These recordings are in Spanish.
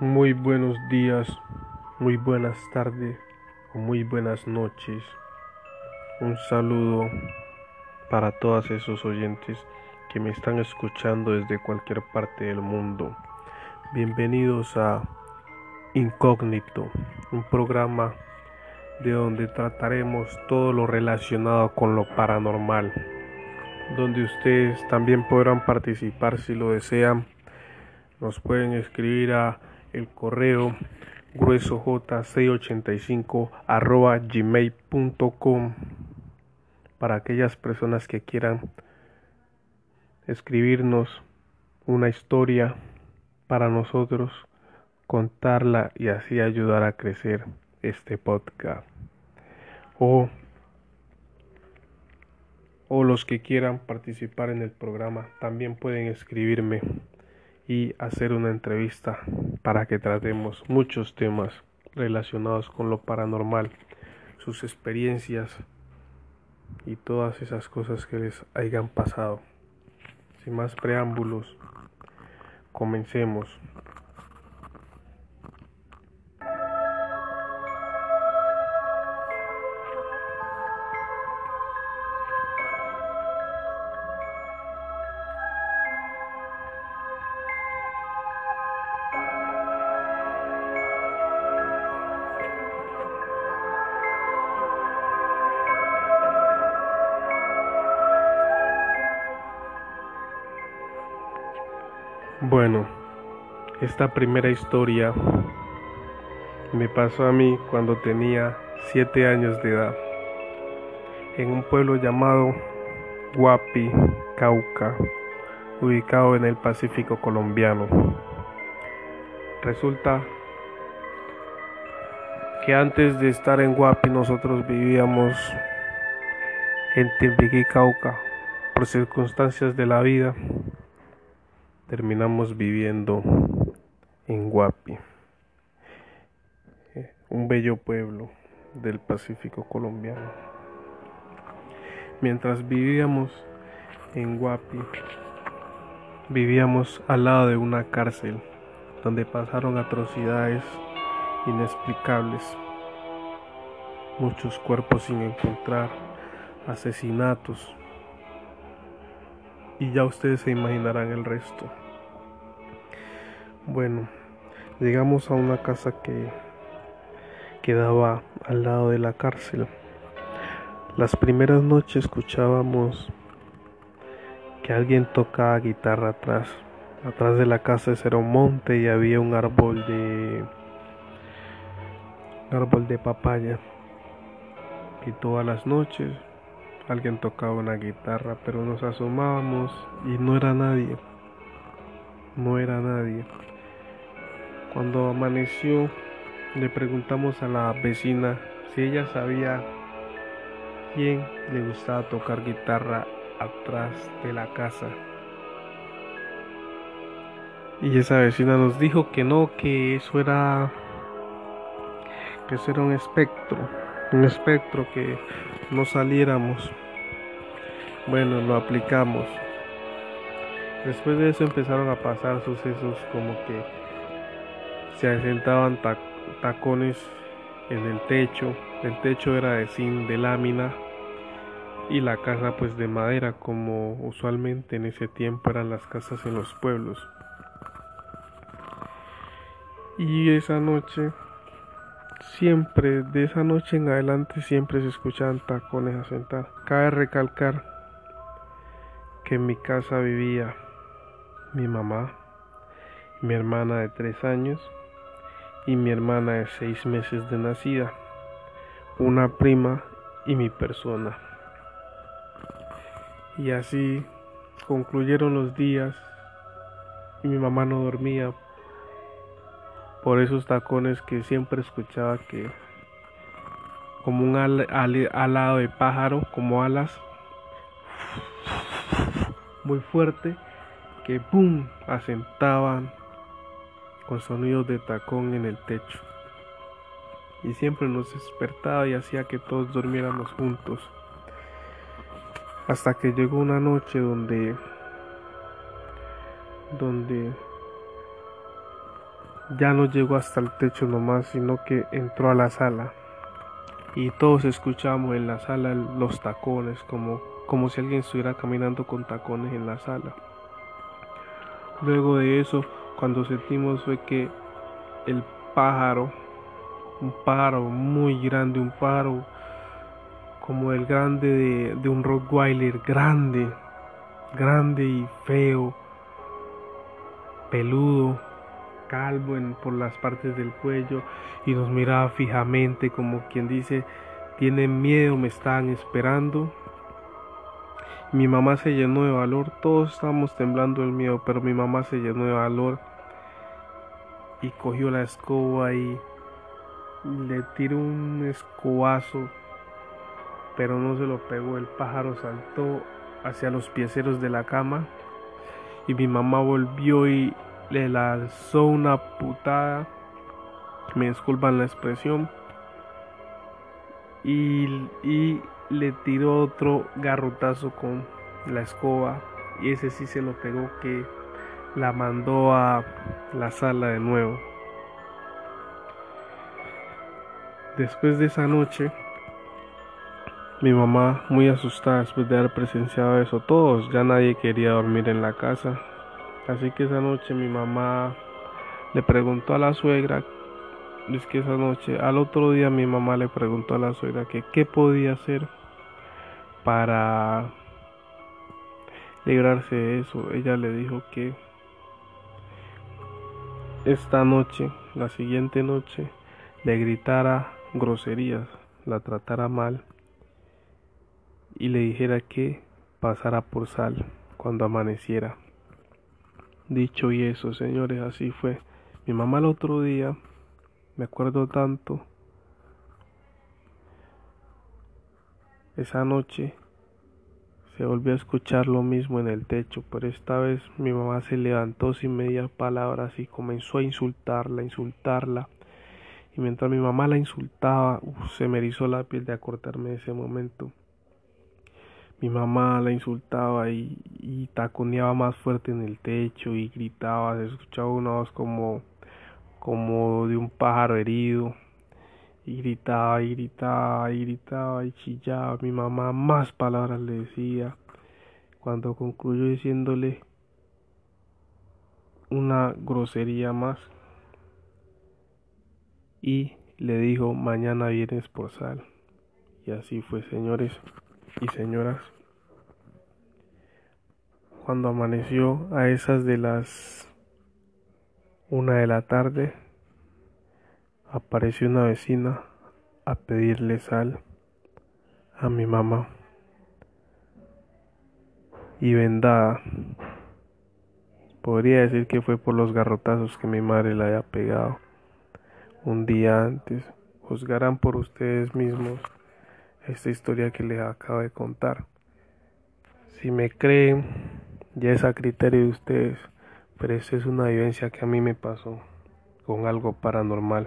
Muy buenos días, muy buenas tardes muy buenas noches. Un saludo para todos esos oyentes que me están escuchando desde cualquier parte del mundo. Bienvenidos a Incógnito, un programa de donde trataremos todo lo relacionado con lo paranormal, donde ustedes también podrán participar si lo desean. Nos pueden escribir a el correo gruesoj685 arroba gmail.com para aquellas personas que quieran escribirnos una historia para nosotros contarla y así ayudar a crecer este podcast. O o los que quieran participar en el programa también pueden escribirme y hacer una entrevista para que tratemos muchos temas relacionados con lo paranormal, sus experiencias y todas esas cosas que les hayan pasado. Sin más preámbulos, comencemos. Bueno, esta primera historia me pasó a mí cuando tenía 7 años de edad, en un pueblo llamado Guapi, Cauca, ubicado en el Pacífico colombiano. Resulta que antes de estar en Guapi nosotros vivíamos en Timbiquí, Cauca, por circunstancias de la vida terminamos viviendo en Guapi, eh, un bello pueblo del Pacífico colombiano. Mientras vivíamos en Guapi, vivíamos al lado de una cárcel donde pasaron atrocidades inexplicables, muchos cuerpos sin encontrar, asesinatos, y ya ustedes se imaginarán el resto. Bueno, llegamos a una casa que quedaba al lado de la cárcel. Las primeras noches escuchábamos que alguien tocaba guitarra atrás. Atrás de la casa era un monte y había un árbol de árbol de papaya. Y todas las noches alguien tocaba una guitarra, pero nos asomábamos y no era nadie. No era nadie. Cuando amaneció, le preguntamos a la vecina si ella sabía quién le gustaba tocar guitarra atrás de la casa. Y esa vecina nos dijo que no, que eso era que eso era un espectro, un espectro que no saliéramos. Bueno, lo aplicamos. Después de eso empezaron a pasar sucesos como que se asentaban tacones en el techo. El techo era de zinc de lámina y la casa pues de madera como usualmente en ese tiempo eran las casas en los pueblos. Y esa noche siempre, de esa noche en adelante siempre se escuchaban tacones a sentar. Cabe recalcar que en mi casa vivía mi mamá, mi hermana de tres años y mi hermana de seis meses de nacida, una prima y mi persona. Y así concluyeron los días y mi mamá no dormía por esos tacones que siempre escuchaba que como un alado de pájaro, como alas, muy fuerte, que ¡pum! asentaban con sonidos de tacón en el techo. Y siempre nos despertaba y hacía que todos durmiéramos juntos. Hasta que llegó una noche donde donde ya no llegó hasta el techo nomás, sino que entró a la sala. Y todos escuchamos en la sala los tacones, como, como si alguien estuviera caminando con tacones en la sala. Luego de eso, cuando sentimos fue que el pájaro, un pájaro muy grande, un pájaro como el grande de, de un Rottweiler grande, grande y feo, peludo, calvo en, por las partes del cuello y nos miraba fijamente como quien dice, tienen miedo, me están esperando. Mi mamá se llenó de valor, todos estábamos temblando el miedo, pero mi mamá se llenó de valor y cogió la escoba y le tiró un escobazo, pero no se lo pegó, el pájaro saltó hacia los pieceros de la cama y mi mamá volvió y le lanzó una putada, me disculpan la expresión, y, y le tiró otro garrotazo con la escoba. Y ese sí se lo pegó que la mandó a la sala de nuevo. Después de esa noche, mi mamá muy asustada después de haber presenciado eso, todos, ya nadie quería dormir en la casa, Así que esa noche mi mamá le preguntó a la suegra, es que esa noche, al otro día mi mamá le preguntó a la suegra que qué podía hacer para librarse de eso. Ella le dijo que esta noche, la siguiente noche, le gritara groserías, la tratara mal y le dijera que pasara por sal cuando amaneciera. Dicho y eso, señores, así fue. Mi mamá el otro día, me acuerdo tanto, esa noche se volvió a escuchar lo mismo en el techo, pero esta vez mi mamá se levantó sin medias palabras y comenzó a insultarla, insultarla. Y mientras mi mamá la insultaba, se me erizó la piel de acortarme ese momento mi mamá la insultaba y, y, taconeaba más fuerte en el techo y gritaba, se escuchaba una voz como, como de un pájaro herido. Y gritaba y gritaba y gritaba y chillaba. Mi mamá más palabras le decía. Cuando concluyó diciéndole una grosería más. Y le dijo mañana vienes por sal. Y así fue, señores y señoras, cuando amaneció a esas de las una de la tarde, apareció una vecina a pedirle sal a mi mamá y vendada. Podría decir que fue por los garrotazos que mi madre le haya pegado un día antes. Juzgarán por ustedes mismos esta historia que les acabo de contar. Si me creen, ya es a criterio de ustedes, pero esta es una vivencia que a mí me pasó con algo paranormal.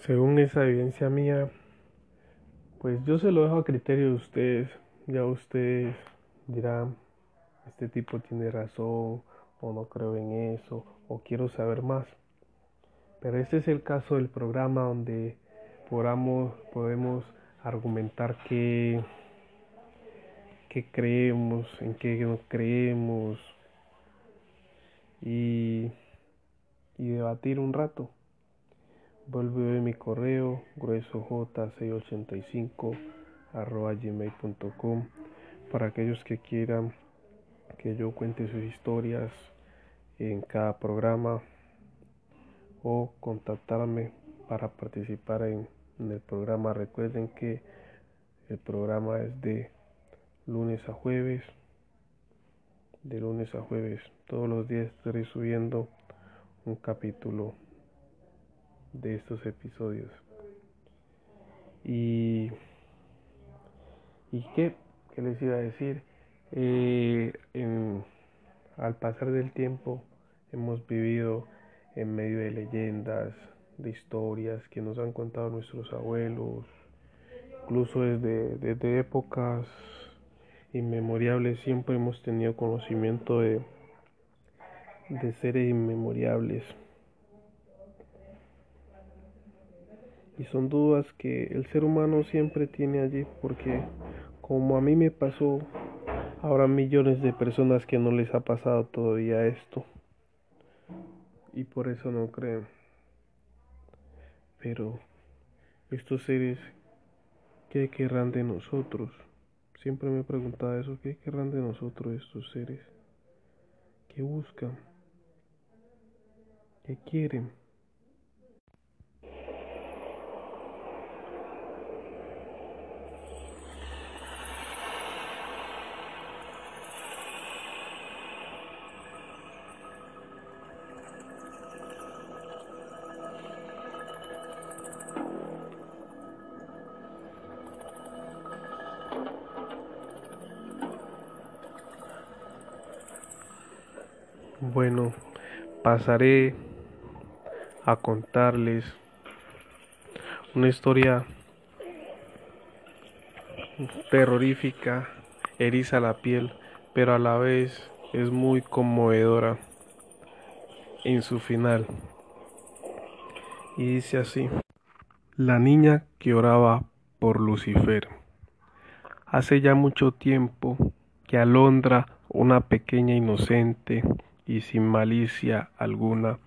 Según esa evidencia mía, pues yo se lo dejo a criterio de ustedes. Ya ustedes dirán, este tipo tiene razón, o no creo en eso, o quiero saber más. Pero este es el caso del programa donde podamos, podemos argumentar qué, qué creemos, en qué no creemos y, y debatir un rato. Vuelvo a mi correo gruesoj685 arroba gmail.com para aquellos que quieran que yo cuente sus historias en cada programa o contactarme para participar en, el programa. Recuerden que el programa es de lunes a jueves. De lunes a jueves. Todos los días estaré subiendo un capítulo de estos episodios. Y, y qué, ¿Qué les iba a decir, eh, al pasar del tiempo hemos vivido en medio de leyendas, de historias que nos han contado nuestros abuelos, incluso desde, desde épocas inmemorables siempre hemos tenido conocimiento de, de seres inmemorables. Y son dudas que el ser humano siempre tiene allí porque como a mí me pasó, habrá millones de personas que no les ha pasado todavía esto. Y por eso no creen. Pero estos seres, ¿qué querrán de nosotros? Siempre me he preguntado eso, ¿qué querrán de nosotros estos seres? ¿Qué buscan? ¿Qué quieren? Pasaré a contarles una historia terrorífica, eriza la piel, pero a la vez es muy conmovedora en su final. Y dice así, la niña que oraba por Lucifer. Hace ya mucho tiempo que Alondra, una pequeña inocente, y sin malicia alguna,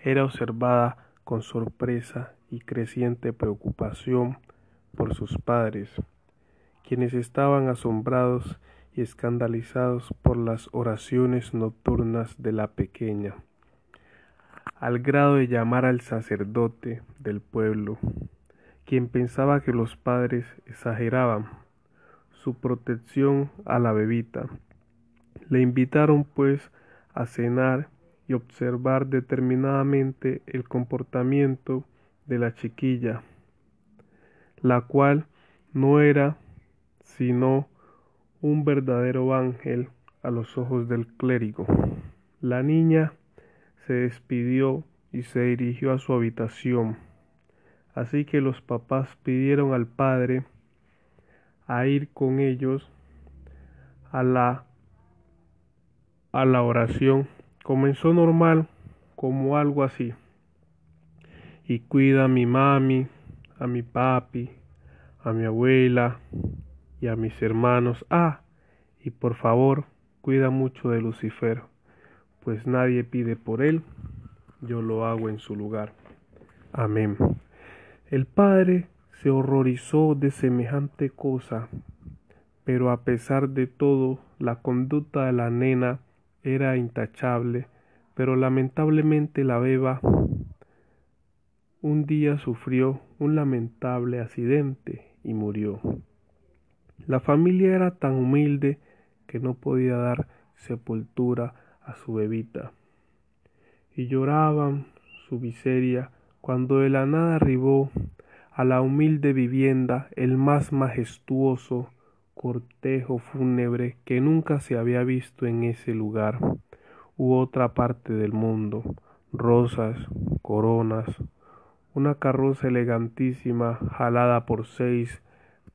era observada con sorpresa y creciente preocupación por sus padres, quienes estaban asombrados y escandalizados por las oraciones nocturnas de la pequeña, al grado de llamar al sacerdote del pueblo, quien pensaba que los padres exageraban su protección a la bebita. Le invitaron pues a cenar y observar determinadamente el comportamiento de la chiquilla, la cual no era sino un verdadero ángel a los ojos del clérigo. La niña se despidió y se dirigió a su habitación. Así que los papás pidieron al padre a ir con ellos a la a la oración. Comenzó normal, como algo así. Y cuida a mi mami, a mi papi, a mi abuela y a mis hermanos. Ah, y por favor, cuida mucho de Lucifer, pues nadie pide por él, yo lo hago en su lugar. Amén. El padre se horrorizó de semejante cosa, pero a pesar de todo, la conducta de la nena era intachable, pero lamentablemente la beba un día sufrió un lamentable accidente y murió. La familia era tan humilde que no podía dar sepultura a su bebita, y lloraban su miseria cuando de la nada arribó a la humilde vivienda el más majestuoso cortejo fúnebre que nunca se había visto en ese lugar u otra parte del mundo, rosas, coronas, una carroza elegantísima jalada por seis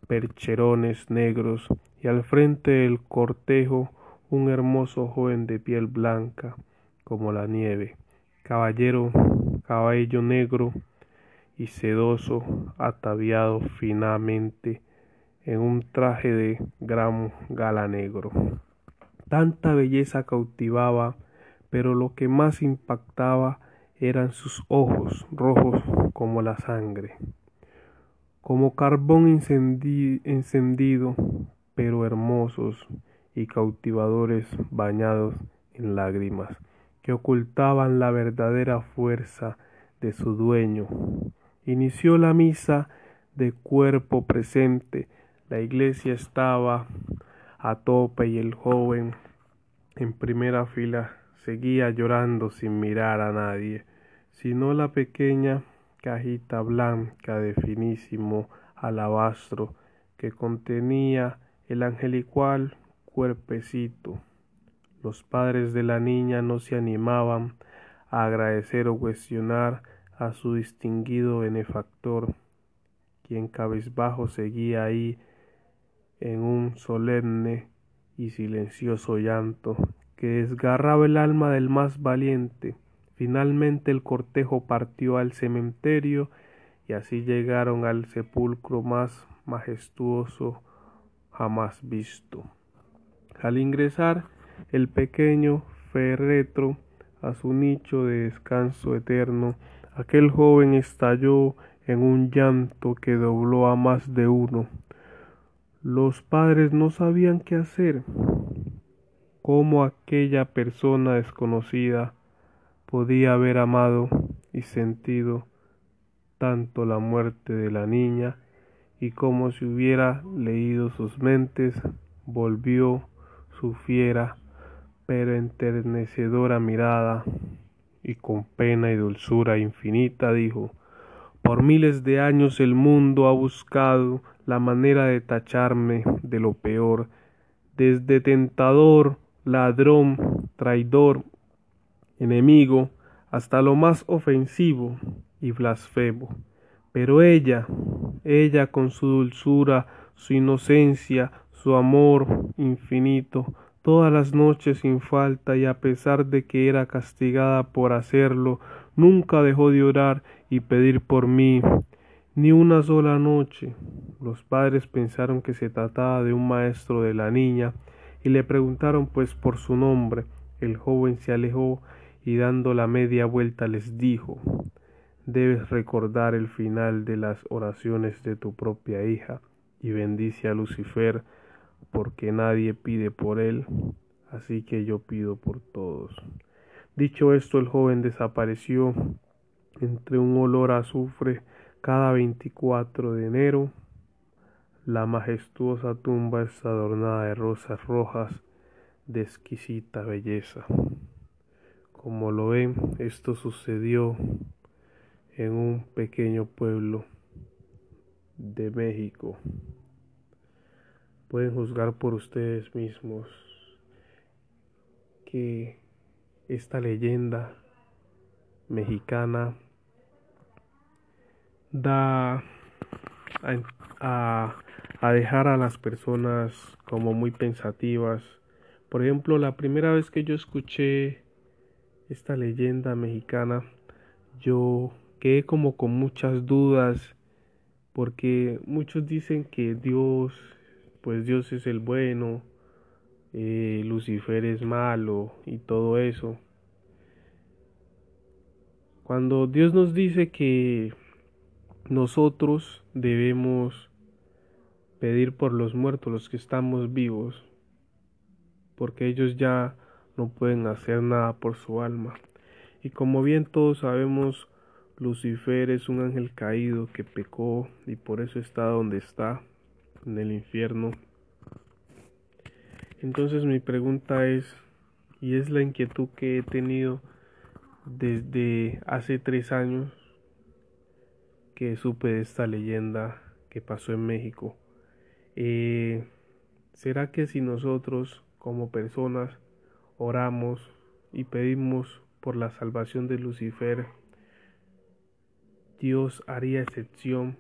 percherones negros y al frente del cortejo un hermoso joven de piel blanca como la nieve, caballero, caballo negro y sedoso, ataviado finamente en un traje de gran gala negro. Tanta belleza cautivaba, pero lo que más impactaba eran sus ojos rojos como la sangre, como carbón encendido, pero hermosos y cautivadores bañados en lágrimas, que ocultaban la verdadera fuerza de su dueño. Inició la misa de cuerpo presente, la iglesia estaba a tope y el joven en primera fila seguía llorando sin mirar a nadie, sino la pequeña cajita blanca de finísimo alabastro que contenía el angelical cuerpecito. Los padres de la niña no se animaban a agradecer o cuestionar a su distinguido benefactor, quien cabizbajo seguía ahí en un solemne y silencioso llanto que desgarraba el alma del más valiente. Finalmente el cortejo partió al cementerio y así llegaron al sepulcro más majestuoso jamás visto. Al ingresar el pequeño féretro a su nicho de descanso eterno, aquel joven estalló en un llanto que dobló a más de uno. Los padres no sabían qué hacer, cómo aquella persona desconocida podía haber amado y sentido tanto la muerte de la niña y como si hubiera leído sus mentes, volvió su fiera pero enternecedora mirada y con pena y dulzura infinita dijo por miles de años el mundo ha buscado la manera de tacharme de lo peor, desde tentador, ladrón, traidor, enemigo, hasta lo más ofensivo y blasfemo. Pero ella, ella con su dulzura, su inocencia, su amor infinito, todas las noches sin falta y a pesar de que era castigada por hacerlo, nunca dejó de orar y pedir por mí ni una sola noche. Los padres pensaron que se trataba de un maestro de la niña y le preguntaron pues por su nombre. El joven se alejó y dando la media vuelta les dijo Debes recordar el final de las oraciones de tu propia hija y bendice a Lucifer porque nadie pide por él, así que yo pido por todos. Dicho esto, el joven desapareció entre un olor a azufre cada 24 de enero. La majestuosa tumba está adornada de rosas rojas de exquisita belleza. Como lo ven, esto sucedió en un pequeño pueblo de México. Pueden juzgar por ustedes mismos que esta leyenda mexicana da a, a, dejar a las personas como muy pensativas. Por ejemplo, la primera vez que yo escuché esta leyenda mexicana, yo quedé como con muchas dudas porque muchos dicen que Dios, pues Dios es el bueno, eh, Lucifer es malo y todo eso. Cuando Dios nos dice que nosotros debemos pedir por los muertos, los que estamos vivos, porque ellos ya no pueden hacer nada por su alma. Y como bien todos sabemos, Lucifer es un ángel caído que pecó y por eso está donde está, en el infierno. Entonces mi pregunta es, y es la inquietud que he tenido desde hace tres años, que supe de esta leyenda que pasó en México. Eh, ¿Será que si nosotros como personas oramos y pedimos por la salvación de Lucifer, Dios haría excepción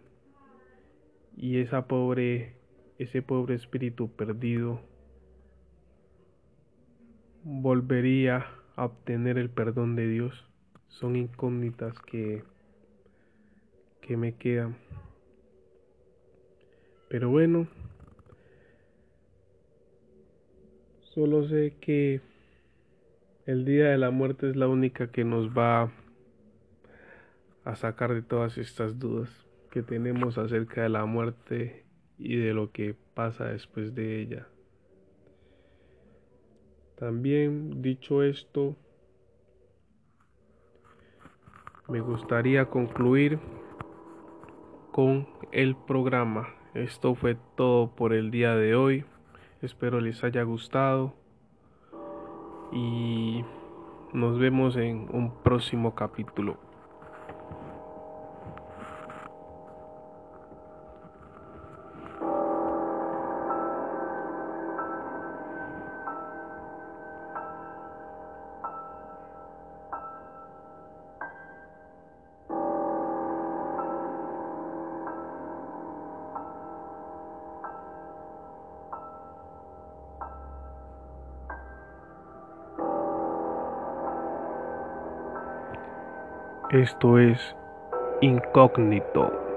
y esa pobre, ese pobre espíritu perdido volvería a obtener el perdón de Dios? Son incógnitas que que me quedan. Pero bueno, solo sé que el día de la muerte es la única que nos va a sacar de todas estas dudas que tenemos acerca de la muerte y de lo que pasa después de ella. También dicho esto, me gustaría concluir con el programa. Esto fue todo por el día de hoy. Espero les haya gustado y nos vemos en un próximo capítulo. Esto es incógnito.